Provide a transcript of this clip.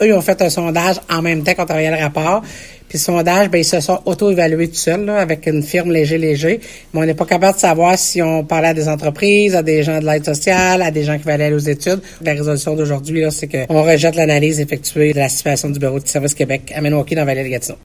eux, ils ont fait un sondage en même temps qu'on travaillait le rapport. Puis le sondage, ben, ils se sont auto-évalués tout seuls, avec une firme léger-léger. Mais on n'est pas capable de savoir si on parlait à des entreprises, à des gens de l'aide sociale, à des gens qui veulent aller aux études. La résolution d'aujourd'hui, là, c'est qu'on rejette l'analyse effectuée de la situation du bureau du service Québec à Maniwaki dans la Vallée de Gatineau.